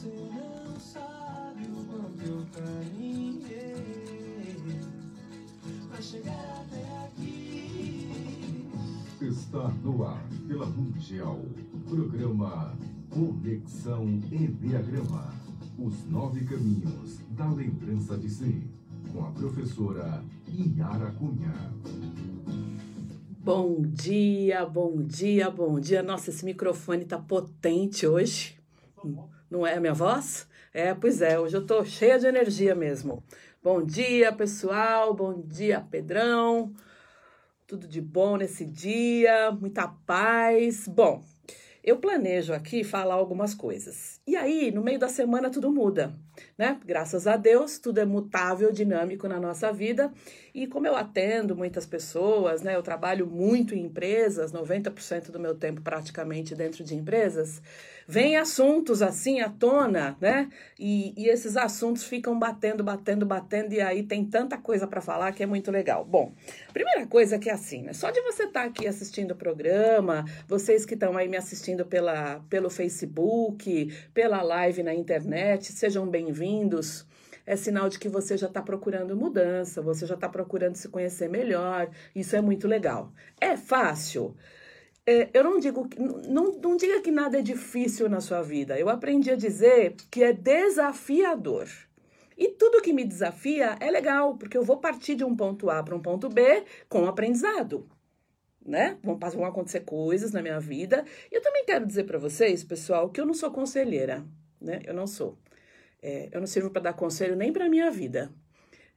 Você não sabe o quanto eu caminhei pra chegar até aqui. Está no ar pela Mundial. Programa Conexão Enneagrama. Os nove caminhos da lembrança de si. Com a professora Iara Cunha. Bom dia, bom dia, bom dia. Nossa, esse microfone tá potente hoje. Não é a minha voz? É, pois é, hoje eu tô cheia de energia mesmo. Bom dia, pessoal. Bom dia, Pedrão. Tudo de bom nesse dia, muita paz. Bom, eu planejo aqui falar algumas coisas. E aí, no meio da semana, tudo muda, né? Graças a Deus, tudo é mutável, dinâmico na nossa vida. E como eu atendo muitas pessoas, né? Eu trabalho muito em empresas, 90% do meu tempo praticamente dentro de empresas vem assuntos assim à tona, né? E, e esses assuntos ficam batendo, batendo, batendo, e aí tem tanta coisa para falar que é muito legal. Bom, primeira coisa que é assim, né? Só de você estar tá aqui assistindo o programa, vocês que estão aí me assistindo pela, pelo Facebook, pela live na internet, sejam bem-vindos é sinal de que você já está procurando mudança, você já está procurando se conhecer melhor. Isso é muito legal. É fácil? É, eu não digo não, não diga que nada é difícil na sua vida. Eu aprendi a dizer que é desafiador. E tudo que me desafia é legal, porque eu vou partir de um ponto A para um ponto B com aprendizado. Né? Vão, vão acontecer coisas na minha vida. E eu também quero dizer para vocês, pessoal, que eu não sou conselheira, né? Eu não sou. É, eu não sirvo para dar conselho nem para minha vida.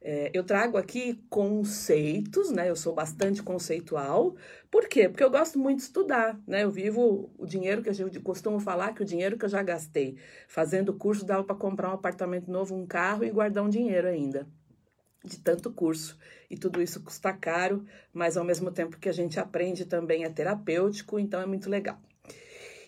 É, eu trago aqui conceitos, né? Eu sou bastante conceitual. Por quê? Porque eu gosto muito de estudar, né? Eu vivo o dinheiro que eu costumo falar que o dinheiro que eu já gastei fazendo curso dava para comprar um apartamento novo, um carro e guardar um dinheiro ainda de tanto curso. E tudo isso custa caro, mas ao mesmo tempo que a gente aprende também é terapêutico, então é muito legal.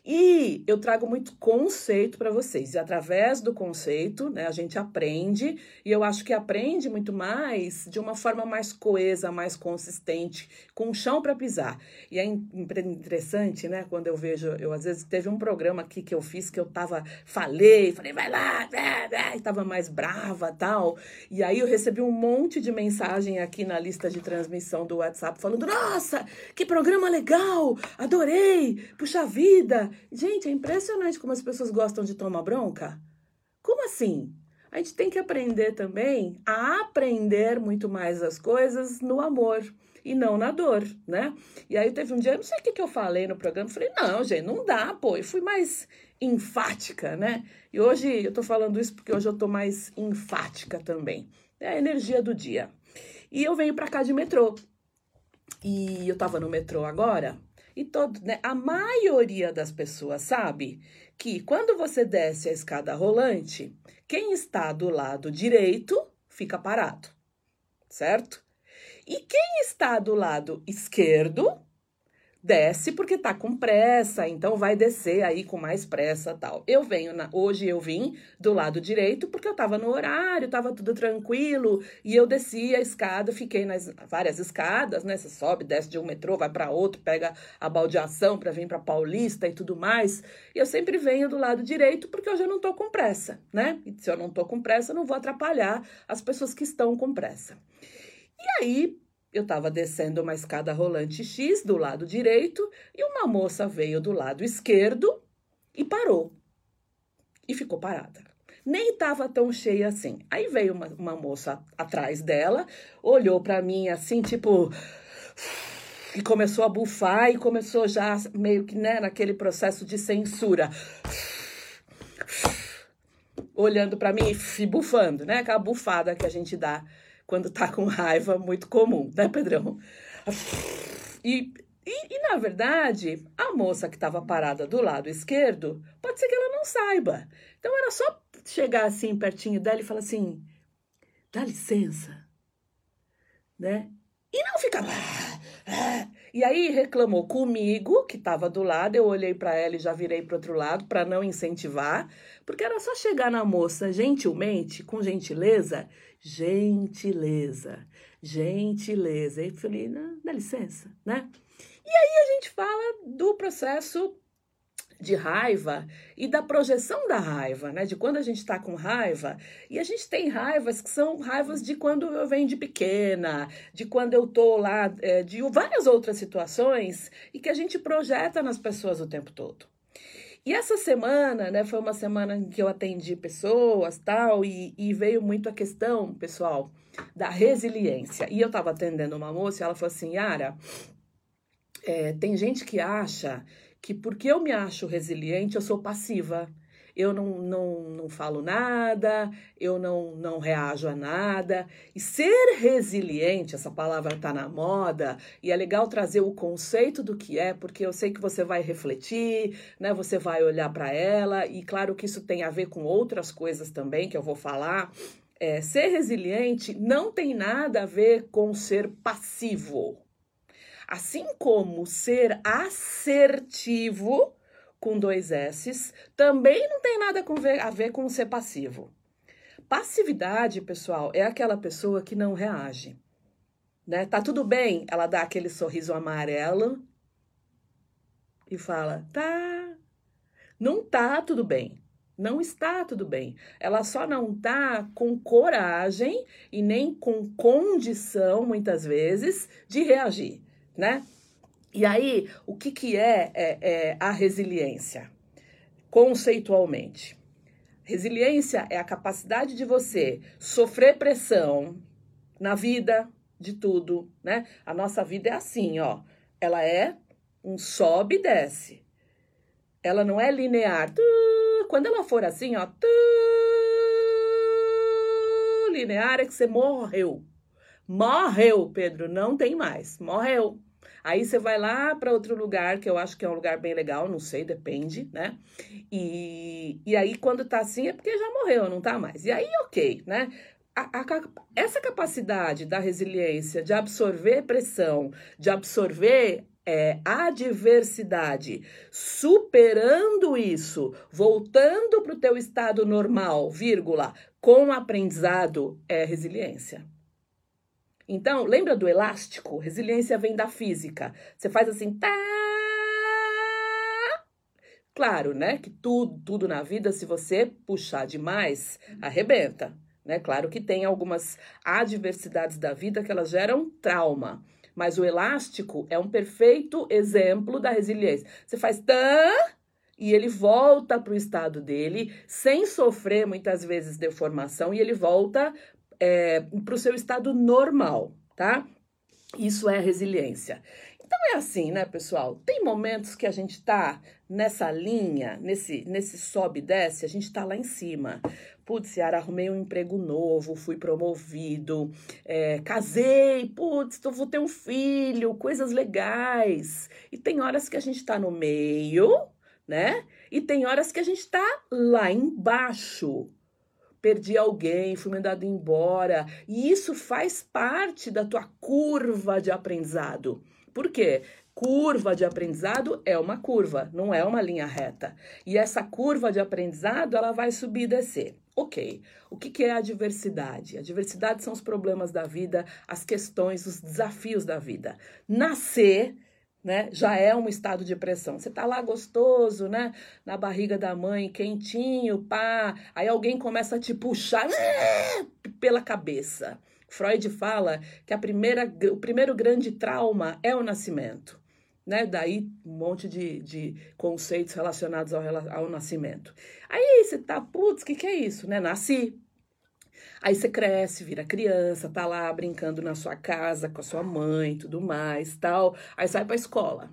E eu trago muito conceito para vocês. E através do conceito, né, a gente aprende, e eu acho que aprende muito mais de uma forma mais coesa, mais consistente, com chão para pisar. E é interessante, né, quando eu vejo, eu às vezes teve um programa aqui que eu fiz que eu tava, falei, falei, vai lá, blá, e tava mais brava tal. E aí eu recebi um monte de mensagem aqui na lista de transmissão do WhatsApp falando: nossa, que programa legal, adorei, puxa vida. Gente, é impressionante como as pessoas gostam de tomar bronca. Como assim? A gente tem que aprender também a aprender muito mais as coisas no amor e não na dor, né? E aí teve um dia, não sei o que, que eu falei no programa, falei, não, gente, não dá, pô. E fui mais enfática, né? E hoje eu tô falando isso porque hoje eu tô mais enfática também. É a energia do dia. E eu venho pra cá de metrô. E eu tava no metrô agora, e todo, né, a maioria das pessoas sabe que quando você desce a escada rolante, quem está do lado direito fica parado, certo? E quem está do lado esquerdo desce porque tá com pressa, então vai descer aí com mais pressa tal. Eu venho na, hoje eu vim do lado direito porque eu tava no horário, tava tudo tranquilo e eu desci a escada, fiquei nas várias escadas, né? Você sobe, desce de um metrô, vai para outro, pega a baldeação para vir para Paulista e tudo mais. E eu sempre venho do lado direito porque eu já não tô com pressa, né? E se eu não tô com pressa, não vou atrapalhar as pessoas que estão com pressa. E aí, eu estava descendo uma escada rolante X do lado direito e uma moça veio do lado esquerdo e parou. E ficou parada. Nem estava tão cheia assim. Aí veio uma, uma moça atrás dela, olhou para mim assim, tipo. E começou a bufar e começou já meio que né, naquele processo de censura. Olhando para mim e bufando, né? Aquela bufada que a gente dá quando tá com raiva, muito comum, né, Pedrão? E, e, e na verdade, a moça que estava parada do lado esquerdo, pode ser que ela não saiba. Então era só chegar assim pertinho dela e falar assim: dá licença, né? E não ficar. E aí reclamou comigo, que estava do lado, eu olhei para ela e já virei para outro lado para não incentivar, porque era só chegar na moça gentilmente, com gentileza, gentileza, gentileza. E falei, dá licença, né? E aí a gente fala do processo de raiva e da projeção da raiva, né? De quando a gente está com raiva. E a gente tem raivas que são raivas de quando eu venho de pequena, de quando eu tô lá, é, de várias outras situações e que a gente projeta nas pessoas o tempo todo. E essa semana, né, foi uma semana em que eu atendi pessoas tal, e, e veio muito a questão, pessoal, da resiliência. E eu estava atendendo uma moça e ela falou assim: Yara, é, tem gente que acha que porque eu me acho resiliente, eu sou passiva eu não, não, não falo nada, eu não, não reajo a nada. E ser resiliente, essa palavra está na moda, e é legal trazer o conceito do que é, porque eu sei que você vai refletir, né? Você vai olhar para ela, e claro que isso tem a ver com outras coisas também que eu vou falar. É, ser resiliente não tem nada a ver com ser passivo. Assim como ser assertivo com dois S's, também não tem nada a ver com ser passivo. Passividade, pessoal, é aquela pessoa que não reage. Né? Tá tudo bem, ela dá aquele sorriso amarelo e fala: tá, não tá tudo bem. Não está tudo bem. Ela só não tá com coragem e nem com condição, muitas vezes, de reagir, né? E aí, o que, que é, é, é a resiliência? Conceitualmente. Resiliência é a capacidade de você sofrer pressão na vida, de tudo, né? A nossa vida é assim, ó. Ela é um sobe e desce. Ela não é linear. Quando ela for assim, ó, linear é que você morreu. Morreu, Pedro, não tem mais. Morreu. Aí você vai lá para outro lugar, que eu acho que é um lugar bem legal, não sei, depende, né? E, e aí quando tá assim é porque já morreu, não tá mais. E aí, ok, né? A, a, essa capacidade da resiliência de absorver pressão, de absorver é, adversidade, superando isso, voltando para o teu estado normal, vírgula, com aprendizado, é resiliência. Então, lembra do elástico? Resiliência vem da física. Você faz assim, tá. Claro, né? Que tudo, tudo na vida, se você puxar demais, arrebenta. Né? Claro que tem algumas adversidades da vida que elas geram trauma. Mas o elástico é um perfeito exemplo da resiliência. Você faz tá e ele volta para o estado dele sem sofrer muitas vezes deformação e ele volta é, para o seu estado normal, tá? Isso é resiliência. Então é assim, né, pessoal? Tem momentos que a gente tá nessa linha, nesse, nesse sobe e desce, a gente tá lá em cima. Putz, Ciara, arrumei um emprego novo, fui promovido, é, casei, putz, vou ter um filho, coisas legais. E tem horas que a gente tá no meio, né? E tem horas que a gente tá lá embaixo perdi alguém, fui mandado embora. E isso faz parte da tua curva de aprendizado. Por quê? Curva de aprendizado é uma curva, não é uma linha reta. E essa curva de aprendizado, ela vai subir e descer. Ok, o que, que é a diversidade? A diversidade são os problemas da vida, as questões, os desafios da vida. Nascer né? Já é um estado de pressão. Você tá lá gostoso, né? Na barriga da mãe, quentinho, pá. Aí alguém começa a te puxar né? pela cabeça. Freud fala que a primeira, o primeiro grande trauma é o nascimento. Né? Daí um monte de, de conceitos relacionados ao, ao nascimento. Aí você tá, putz, o que, que é isso? Né? Nasci, Aí você cresce, vira criança, tá lá brincando na sua casa com a sua mãe, tudo mais, tal. Aí vai pra escola.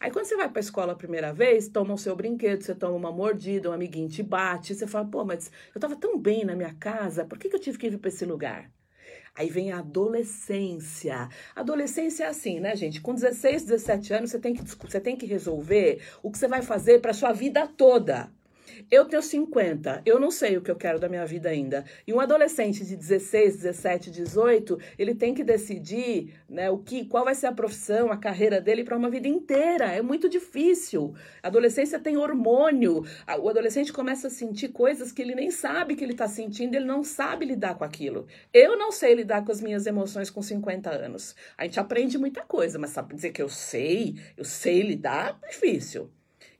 Aí quando você vai pra escola a primeira vez, toma o seu brinquedo, você toma uma mordida, um amiguinho te bate, você fala, pô, mas eu tava tão bem na minha casa, por que, que eu tive que vir pra esse lugar? Aí vem a adolescência. Adolescência é assim, né, gente? Com 16, 17 anos, você tem que, você tem que resolver o que você vai fazer para sua vida toda. Eu tenho 50, eu não sei o que eu quero da minha vida ainda. E um adolescente de 16, 17, 18, ele tem que decidir, né, o que, qual vai ser a profissão, a carreira dele para uma vida inteira. É muito difícil. A adolescência tem hormônio. O adolescente começa a sentir coisas que ele nem sabe que ele está sentindo, ele não sabe lidar com aquilo. Eu não sei lidar com as minhas emoções com 50 anos. A gente aprende muita coisa, mas sabe dizer que eu sei, eu sei lidar, difícil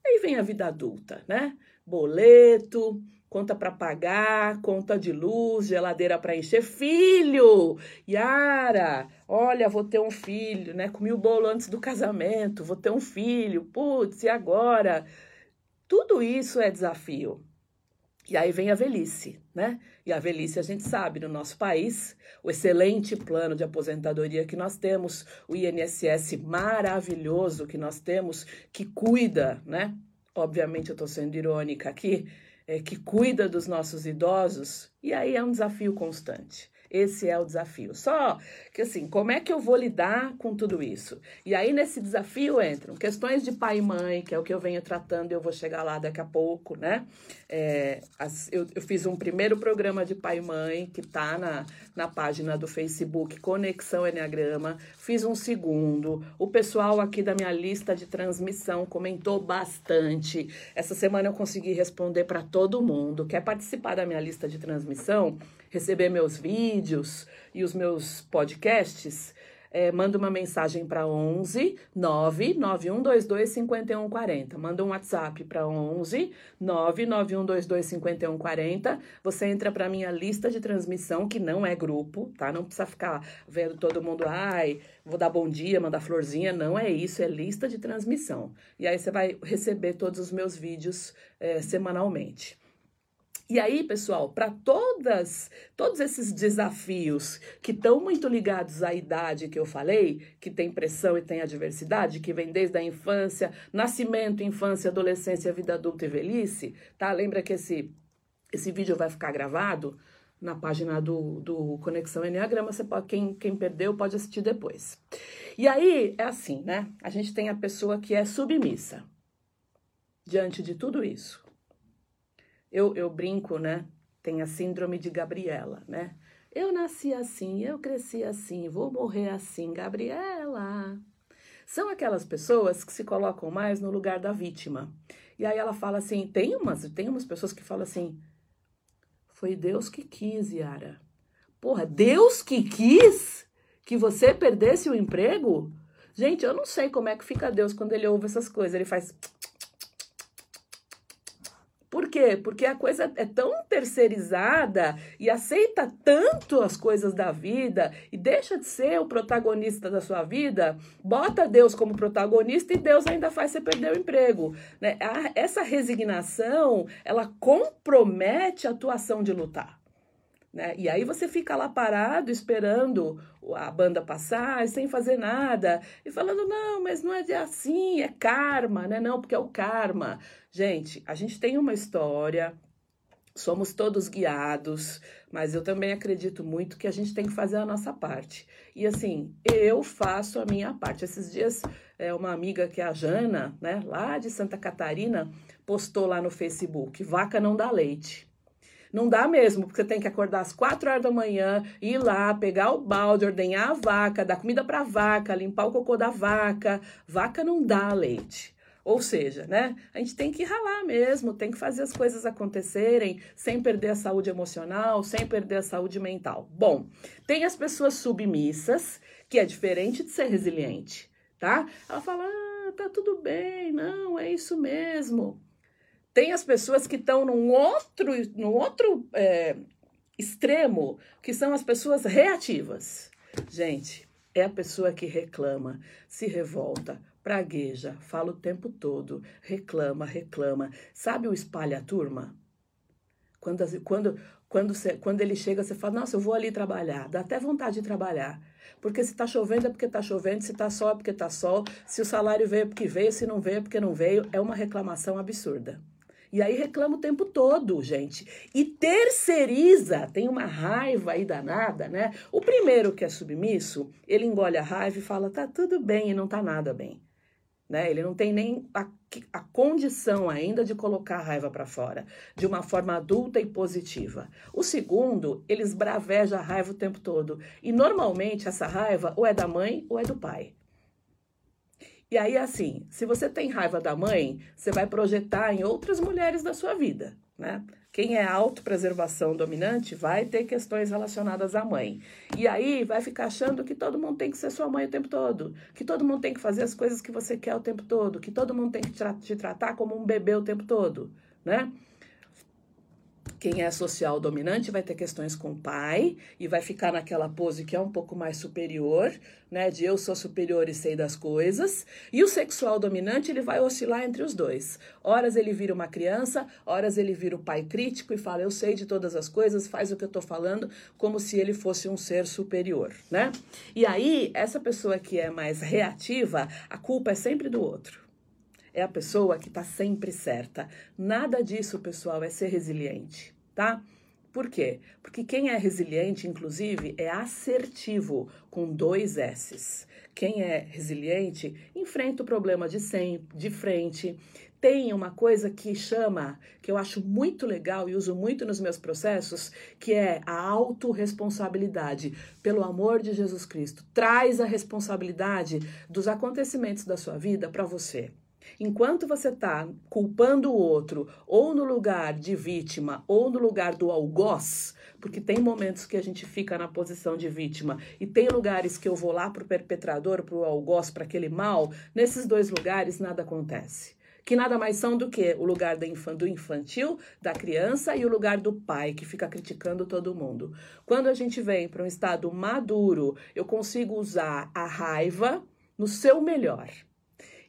Aí vem a vida adulta, né? Boleto, conta para pagar, conta de luz, geladeira para encher. Filho! Yara, olha, vou ter um filho, né? Comi o bolo antes do casamento, vou ter um filho. Putz, e agora? Tudo isso é desafio. E aí vem a velhice, né? E a velhice a gente sabe no nosso país, o excelente plano de aposentadoria que nós temos, o INSS maravilhoso que nós temos, que cuida, né? Obviamente eu estou sendo irônica aqui, é, que cuida dos nossos idosos, e aí é um desafio constante. Esse é o desafio. Só que assim, como é que eu vou lidar com tudo isso? E aí nesse desafio entram questões de pai e mãe, que é o que eu venho tratando, eu vou chegar lá daqui a pouco, né? É, as, eu, eu, fiz um primeiro programa de pai e mãe que tá na, na página do Facebook Conexão Enneagrama. Fiz um segundo. O pessoal aqui da minha lista de transmissão comentou bastante. Essa semana eu consegui responder para todo mundo. Quer participar da minha lista de transmissão? Receber meus vídeos e os meus podcasts, é, manda uma mensagem para 11 99122 5140. Manda um WhatsApp para 11 99122 5140. Você entra para minha lista de transmissão, que não é grupo, tá? Não precisa ficar vendo todo mundo, ai, vou dar bom dia, mandar florzinha. Não é isso, é lista de transmissão. E aí você vai receber todos os meus vídeos é, semanalmente. E aí, pessoal, para todas todos esses desafios que estão muito ligados à idade que eu falei, que tem pressão e tem adversidade, que vem desde a infância, nascimento, infância, adolescência, vida adulta e velhice, tá? Lembra que esse esse vídeo vai ficar gravado na página do, do Conexão Enneagrama, você pode, quem, quem perdeu pode assistir depois. E aí, é assim, né? A gente tem a pessoa que é submissa diante de tudo isso. Eu, eu brinco, né? Tem a síndrome de Gabriela, né? Eu nasci assim, eu cresci assim, vou morrer assim, Gabriela. São aquelas pessoas que se colocam mais no lugar da vítima. E aí ela fala assim: tem umas, tem umas pessoas que falam assim: foi Deus que quis, Yara. Porra, Deus que quis que você perdesse o emprego? Gente, eu não sei como é que fica Deus quando ele ouve essas coisas. Ele faz. Quê? Porque a coisa é tão terceirizada e aceita tanto as coisas da vida e deixa de ser o protagonista da sua vida, bota Deus como protagonista e Deus ainda faz você perder o emprego. Né? essa resignação, ela compromete a tua ação de lutar. Né? E aí você fica lá parado esperando a banda passar sem fazer nada e falando não, mas não é assim, é karma, né? Não, porque é o karma. Gente, a gente tem uma história, somos todos guiados, mas eu também acredito muito que a gente tem que fazer a nossa parte. E assim, eu faço a minha parte. Esses dias, é, uma amiga que é a Jana, né, lá de Santa Catarina, postou lá no Facebook: vaca não dá leite. Não dá mesmo, porque você tem que acordar às quatro horas da manhã, ir lá, pegar o balde, ordenhar a vaca, dar comida para a vaca, limpar o cocô da vaca. Vaca não dá leite. Ou seja, né? A gente tem que ralar mesmo, tem que fazer as coisas acontecerem sem perder a saúde emocional, sem perder a saúde mental. Bom, tem as pessoas submissas, que é diferente de ser resiliente, tá? Ela fala: ah, tá tudo bem, não, é isso mesmo. Tem as pessoas que estão num outro, num outro é, extremo, que são as pessoas reativas. Gente, é a pessoa que reclama, se revolta, pragueja, fala o tempo todo, reclama, reclama. Sabe o espalha-turma? Quando, quando, quando, quando ele chega, você fala, nossa, eu vou ali trabalhar. Dá até vontade de trabalhar. Porque se tá chovendo é porque tá chovendo, se tá sol é porque tá sol, se o salário veio é porque veio, se não veio é porque não veio. É uma reclamação absurda. E aí reclama o tempo todo, gente. E terceiriza, tem uma raiva aí danada, né? O primeiro que é submisso, ele engole a raiva e fala: tá tudo bem e não tá nada bem. Né? Ele não tem nem a, a condição ainda de colocar a raiva para fora, de uma forma adulta e positiva. O segundo, ele esbraveja a raiva o tempo todo. E normalmente essa raiva ou é da mãe ou é do pai. E aí, assim, se você tem raiva da mãe, você vai projetar em outras mulheres da sua vida. né? Quem é autopreservação dominante vai ter questões relacionadas à mãe. E aí vai ficar achando que todo mundo tem que ser sua mãe o tempo todo, que todo mundo tem que fazer as coisas que você quer o tempo todo, que todo mundo tem que te tratar como um bebê o tempo todo, né? Quem é social dominante vai ter questões com o pai e vai ficar naquela pose que é um pouco mais superior, né? De eu sou superior e sei das coisas. E o sexual dominante, ele vai oscilar entre os dois. Horas ele vira uma criança, horas ele vira o pai crítico e fala: Eu sei de todas as coisas, faz o que eu tô falando, como se ele fosse um ser superior, né? E aí, essa pessoa que é mais reativa, a culpa é sempre do outro é a pessoa que está sempre certa. Nada disso, pessoal, é ser resiliente, tá? Por quê? Porque quem é resiliente, inclusive, é assertivo, com dois S's. Quem é resiliente enfrenta o problema de sempre, de frente. Tem uma coisa que chama, que eu acho muito legal e uso muito nos meus processos, que é a autorresponsabilidade. Pelo amor de Jesus Cristo, traz a responsabilidade dos acontecimentos da sua vida para você. Enquanto você está culpando o outro, ou no lugar de vítima, ou no lugar do algoz, porque tem momentos que a gente fica na posição de vítima, e tem lugares que eu vou lá para o perpetrador, para o algoz, para aquele mal, nesses dois lugares nada acontece. Que nada mais são do que o lugar do infantil, da criança, e o lugar do pai, que fica criticando todo mundo. Quando a gente vem para um estado maduro, eu consigo usar a raiva no seu melhor.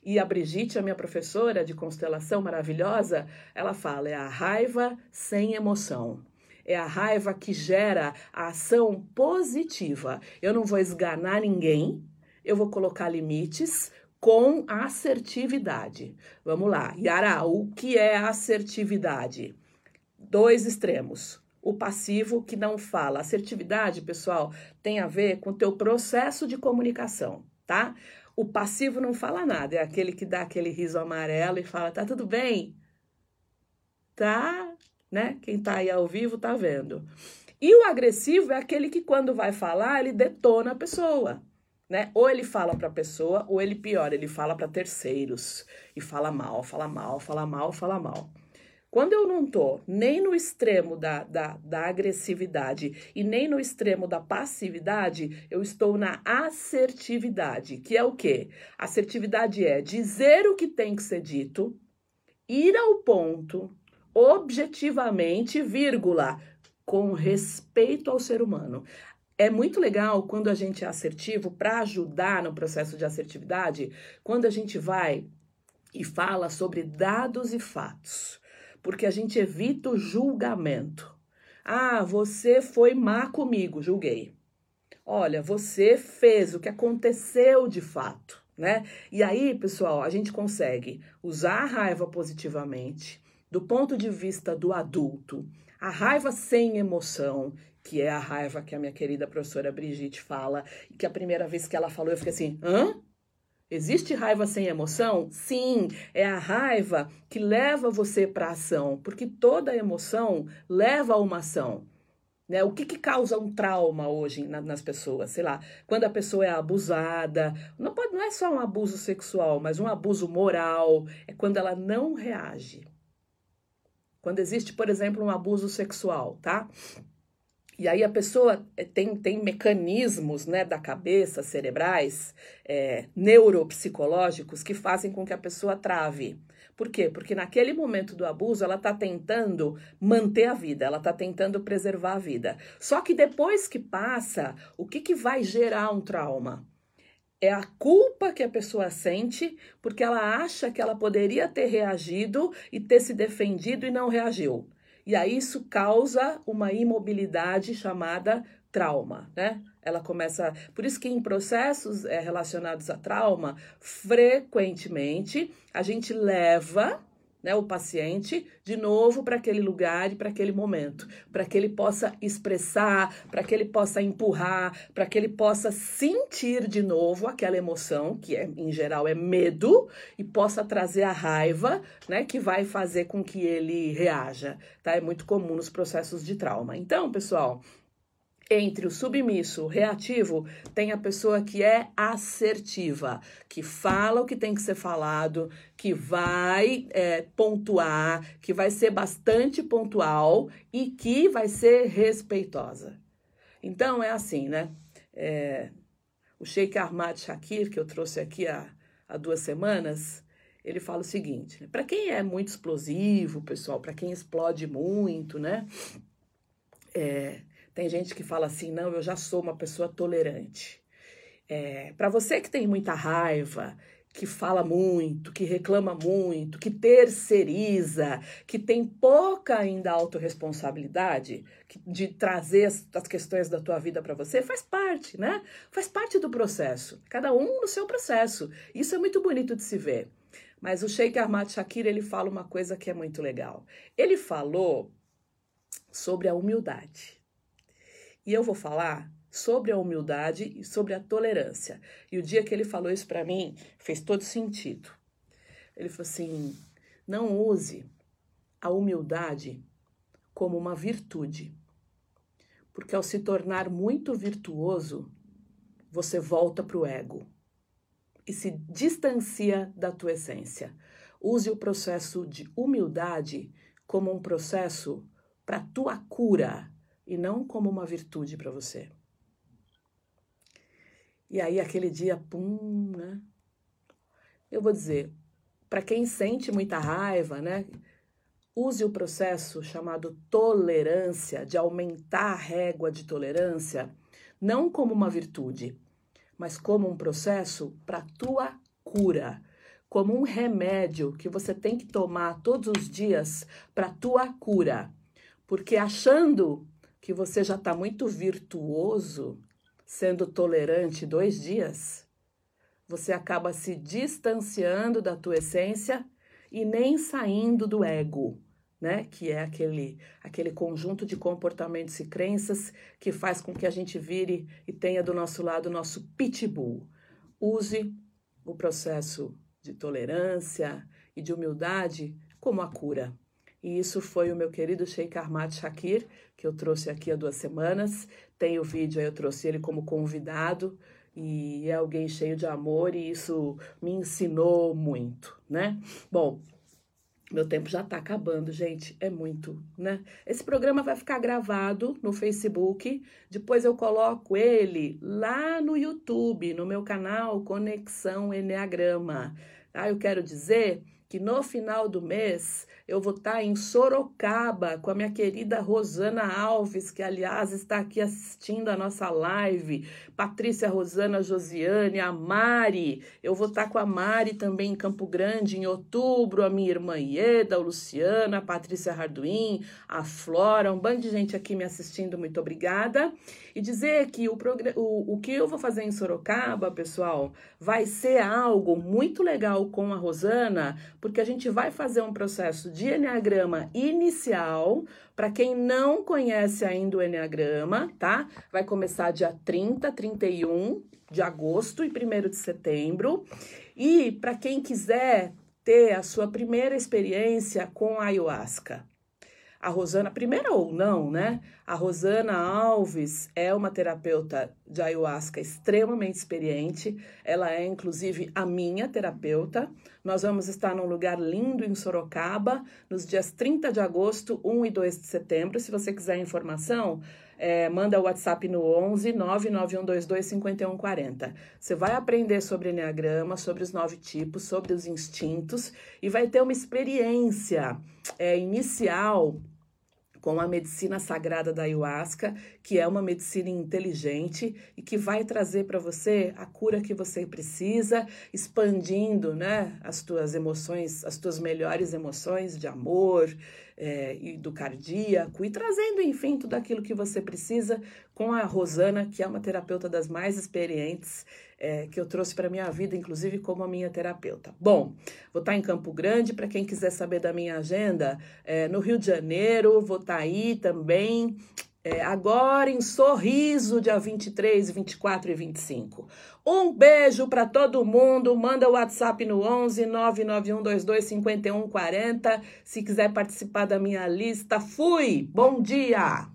E a Brigitte, a minha professora de constelação maravilhosa, ela fala: é a raiva sem emoção. É a raiva que gera a ação positiva. Eu não vou esganar ninguém, eu vou colocar limites com assertividade. Vamos lá. Yara, o que é assertividade? Dois extremos. O passivo que não fala. Assertividade, pessoal, tem a ver com o teu processo de comunicação, tá? O passivo não fala nada, é aquele que dá aquele riso amarelo e fala: tá tudo bem? Tá, né? Quem tá aí ao vivo tá vendo. E o agressivo é aquele que, quando vai falar, ele detona a pessoa. Né? Ou ele fala para a pessoa, ou ele pior, ele fala para terceiros e fala mal, fala mal, fala mal, fala mal. Quando eu não tô nem no extremo da, da, da agressividade e nem no extremo da passividade, eu estou na assertividade, que é o quê? Assertividade é dizer o que tem que ser dito, ir ao ponto, objetivamente, vírgula, com respeito ao ser humano. É muito legal quando a gente é assertivo para ajudar no processo de assertividade, quando a gente vai e fala sobre dados e fatos porque a gente evita o julgamento. Ah, você foi má comigo, julguei. Olha, você fez o que aconteceu de fato, né? E aí, pessoal, a gente consegue usar a raiva positivamente, do ponto de vista do adulto, a raiva sem emoção, que é a raiva que a minha querida professora Brigitte fala, que a primeira vez que ela falou eu fiquei assim, hã? Existe raiva sem emoção? Sim, é a raiva que leva você para a ação, porque toda emoção leva a uma ação. Né? O que, que causa um trauma hoje na, nas pessoas? Sei lá, quando a pessoa é abusada, não, pode, não é só um abuso sexual, mas um abuso moral, é quando ela não reage. Quando existe, por exemplo, um abuso sexual, tá? E aí a pessoa eh, tem, tem mecanismos né, da cabeça, cerebrais, é, neuropsicológicos, que fazem com que a pessoa trave. Por quê? Porque naquele momento do abuso ela está tentando manter a vida, ela está tentando preservar a vida. Só que depois que passa, o que, que vai gerar um trauma? É a culpa que a pessoa sente porque ela acha que ela poderia ter reagido e ter se defendido e não reagiu. E aí isso causa uma imobilidade chamada trauma, né? Ela começa. Por isso que em processos é, relacionados a trauma, frequentemente a gente leva né, o paciente de novo para aquele lugar e para aquele momento, para que ele possa expressar, para que ele possa empurrar, para que ele possa sentir de novo aquela emoção, que é, em geral é medo, e possa trazer a raiva, né, que vai fazer com que ele reaja, tá? É muito comum nos processos de trauma. Então, pessoal, entre o submisso, o reativo, tem a pessoa que é assertiva, que fala o que tem que ser falado, que vai é, pontuar, que vai ser bastante pontual e que vai ser respeitosa. Então é assim, né? É, o Sheikh Ahmad Shakir, que eu trouxe aqui há, há duas semanas, ele fala o seguinte: né? para quem é muito explosivo, pessoal, para quem explode muito, né? É, tem gente que fala assim, não, eu já sou uma pessoa tolerante. É, para você que tem muita raiva, que fala muito, que reclama muito, que terceiriza, que tem pouca ainda autorresponsabilidade de trazer as, as questões da tua vida para você, faz parte, né? Faz parte do processo. Cada um no seu processo. Isso é muito bonito de se ver. Mas o Sheikh Ahmad Shakir, ele fala uma coisa que é muito legal. Ele falou sobre a humildade. E eu vou falar sobre a humildade e sobre a tolerância. E o dia que ele falou isso para mim, fez todo sentido. Ele falou assim: não use a humildade como uma virtude. Porque ao se tornar muito virtuoso, você volta para o ego e se distancia da tua essência. Use o processo de humildade como um processo para tua cura, e não como uma virtude para você. E aí aquele dia, pum, né? Eu vou dizer, para quem sente muita raiva, né? Use o processo chamado tolerância, de aumentar a régua de tolerância, não como uma virtude, mas como um processo para tua cura, como um remédio que você tem que tomar todos os dias para tua cura. Porque achando que você já está muito virtuoso, sendo tolerante dois dias, você acaba se distanciando da tua essência e nem saindo do ego, né? Que é aquele, aquele conjunto de comportamentos e crenças que faz com que a gente vire e tenha do nosso lado o nosso pitbull. Use o processo de tolerância e de humildade como a cura. E isso foi o meu querido Sheikh Ahmad Shakir, que eu trouxe aqui há duas semanas. Tem o vídeo aí, eu trouxe ele como convidado. E é alguém cheio de amor e isso me ensinou muito, né? Bom, meu tempo já tá acabando, gente. É muito, né? Esse programa vai ficar gravado no Facebook. Depois eu coloco ele lá no YouTube, no meu canal Conexão Enneagrama. Tá? Eu quero dizer que no final do mês eu vou estar em Sorocaba com a minha querida Rosana Alves, que aliás está aqui assistindo a nossa live, Patrícia Rosana Josiane, a Mari. Eu vou estar com a Mari também em Campo Grande em outubro, a minha irmã Ieda, a Luciana, a Patrícia Harduim, a Flora, um bando de gente aqui me assistindo, muito obrigada. E dizer que o, o, o que eu vou fazer em Sorocaba, pessoal, vai ser algo muito legal com a Rosana porque a gente vai fazer um processo de Enneagrama inicial. Para quem não conhece ainda o Enneagrama, tá? Vai começar dia 30, 31 de agosto e 1 de setembro. E para quem quiser ter a sua primeira experiência com ayahuasca, a Rosana, primeira ou não, né? A Rosana Alves é uma terapeuta de ayahuasca extremamente experiente. Ela é, inclusive, a minha terapeuta. Nós vamos estar num lugar lindo em Sorocaba, nos dias 30 de agosto, 1 e 2 de setembro. Se você quiser informação, é, manda o WhatsApp no 11 99122 5140. Você vai aprender sobre Enneagrama, sobre os nove tipos, sobre os instintos e vai ter uma experiência é, inicial com a medicina sagrada da ayahuasca, que é uma medicina inteligente e que vai trazer para você a cura que você precisa, expandindo, né, as tuas emoções, as tuas melhores emoções de amor, é, e do cardíaco e trazendo, enfim, tudo aquilo que você precisa com a Rosana, que é uma terapeuta das mais experientes é, que eu trouxe para minha vida, inclusive como a minha terapeuta. Bom, vou estar tá em Campo Grande, para quem quiser saber da minha agenda, é, no Rio de Janeiro, vou estar tá aí também. É, agora em Sorriso, dia 23, 24 e 25. Um beijo para todo mundo. Manda o WhatsApp no 11 99122 5140. Se quiser participar da minha lista, fui. Bom dia.